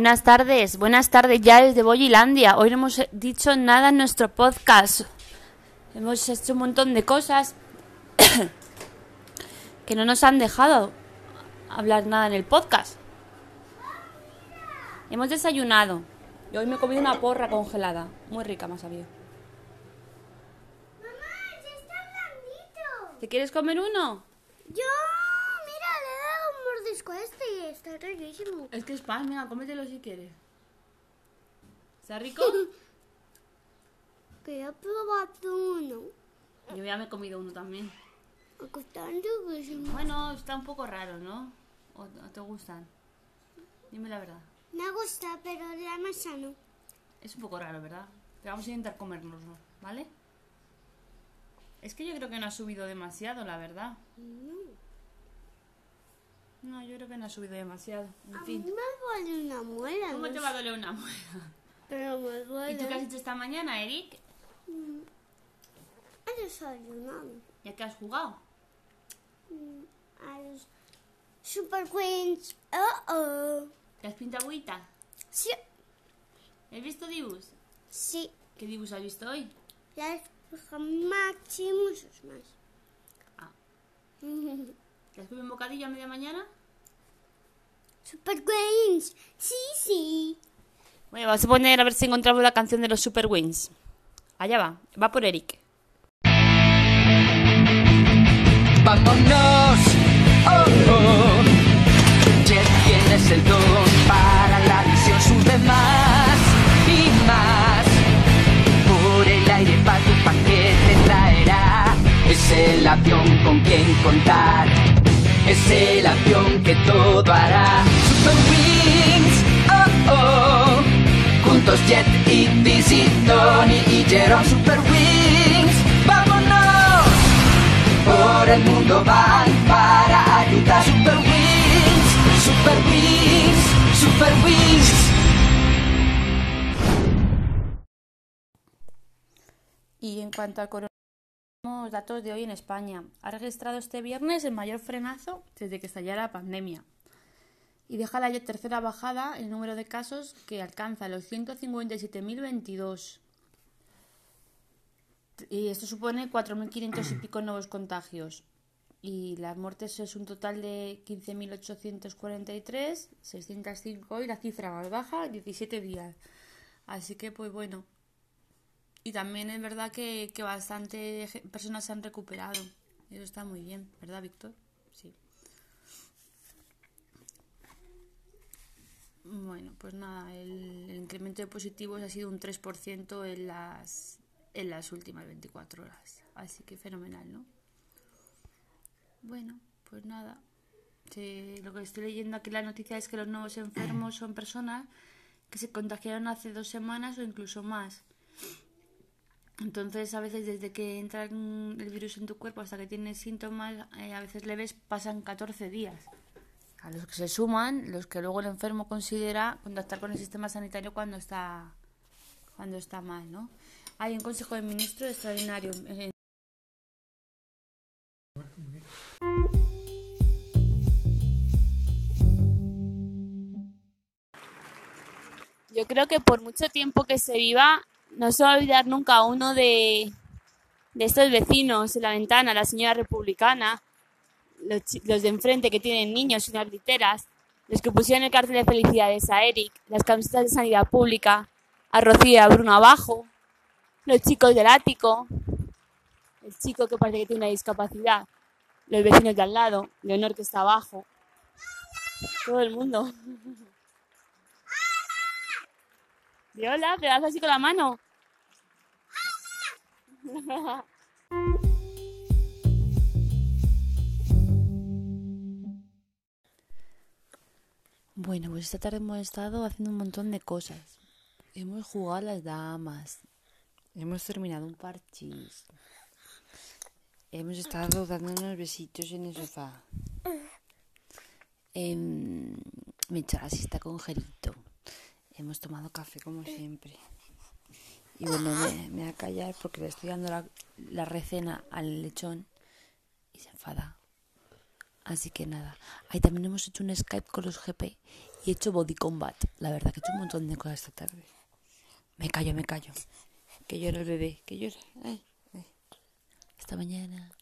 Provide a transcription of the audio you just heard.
Buenas tardes, buenas tardes ya desde Boyilandia. Hoy no hemos dicho nada en nuestro podcast. Hemos hecho un montón de cosas que no nos han dejado hablar nada en el podcast. Hemos desayunado y hoy me he comido una porra congelada. Muy rica, más sabido. Mamá, ya está blandito. ¿Te quieres comer uno? Yo, mira, le he dado un mordisco a este y está riquísimo. Es que es pan, venga, cómetelo si quieres. ¿Está rico? Que he probado uno. Yo ya me he comido uno también. Están riquísimos. Bueno, está un poco raro, ¿no? ¿O o te gustan? Dime la verdad. Me gusta, pero la masa no. Es un poco raro, ¿verdad? Pero vamos a intentar comérnoslo, ¿vale? Es que yo creo que no ha subido demasiado, la verdad. No, yo creo que no ha subido demasiado. En A mí fin. me duele una muela. ¿Cómo no te sé, va a doler una muela? Pero me ¿Y tú qué has duele. hecho esta mañana, Eric? He desayunado. ¿Ya que has jugado? A los Super Queens. Oh, oh. ¿Te has pintado agüita? Sí, ¿Has visto dibus? sí. ¿Qué dibus has visto hoy? Las Max y muchos más. Ah. ¿Te has comido un bocadillo a media mañana? Super Queens. Sí, sí. Bueno, vamos a poner a ver si encontramos la canción de los Super Wings. Allá va, va por Eric. Vámonos, oh, oh. Ya tienes el don para la visión, sube más y más. Por el aire para tu paquete traerá. Es el avión con quien contar. Es el avión que todo hará. Super Wings, oh, oh. Juntos Jet y Dizzy, Tony y Jerome. Super Wings, vámonos por el mundo van para ayudar Super Wings, Super Wings, Super Wings. Y en cuanto al coronavirus, datos de hoy en España. Ha registrado este viernes el mayor frenazo desde que estallara la pandemia. Y deja la tercera bajada el número de casos que alcanza los 157.022. Y esto supone 4.500 y pico nuevos contagios. Y las muertes es un total de 15.843, 605 y la cifra más baja, 17 días. Así que, pues bueno. Y también es verdad que, que bastante personas se han recuperado. Eso está muy bien, ¿verdad, Víctor? Sí. Bueno, pues nada, el, incremento de positivos ha sido un 3% en las, en las últimas 24 horas. Así que fenomenal, ¿no? Bueno, pues nada. Lo que estoy leyendo aquí la noticia es que los nuevos enfermos son personas que se contagiaron hace dos semanas o incluso más. Entonces, a veces desde que entra el virus en tu cuerpo hasta que tienes síntomas, eh, a veces leves, pasan 14 días. A los que se suman, los que luego el enfermo considera contactar con el sistema sanitario cuando está, cuando está mal, ¿no? Hay un Consejo de Ministros extraordinario. eh, Yo creo que por mucho tiempo que se viva, no se va a olvidar nunca uno de, de estos vecinos en la ventana, la señora republicana, los, los de enfrente que tienen niños y unas literas, los que pusieron el cartel de felicidades a Eric, las camisetas de sanidad pública, a Rocío y a Bruno abajo, los chicos del ático, el chico que parece que tiene una discapacidad, los vecinos de al lado, Leonor que está abajo, todo el mundo. Hola, pero haz así con la mano. Bueno, pues esta tarde hemos estado haciendo un montón de cosas. Hemos jugado a las damas. Hemos terminado un parchís. Hemos estado dando unos besitos en el sofá. Em, me he hecho la siesta con Gerito. Hemos tomado café como siempre. Y bueno, me, me voy a callar porque le estoy dando la, la recena al lechón y se enfada. Así que nada. Ahí también hemos hecho un Skype con los GP y he hecho Body Combat. La verdad que he hecho un montón de cosas esta tarde. Me callo, me callo. Que llore el bebé, que llore. Ay, ay. Hasta mañana.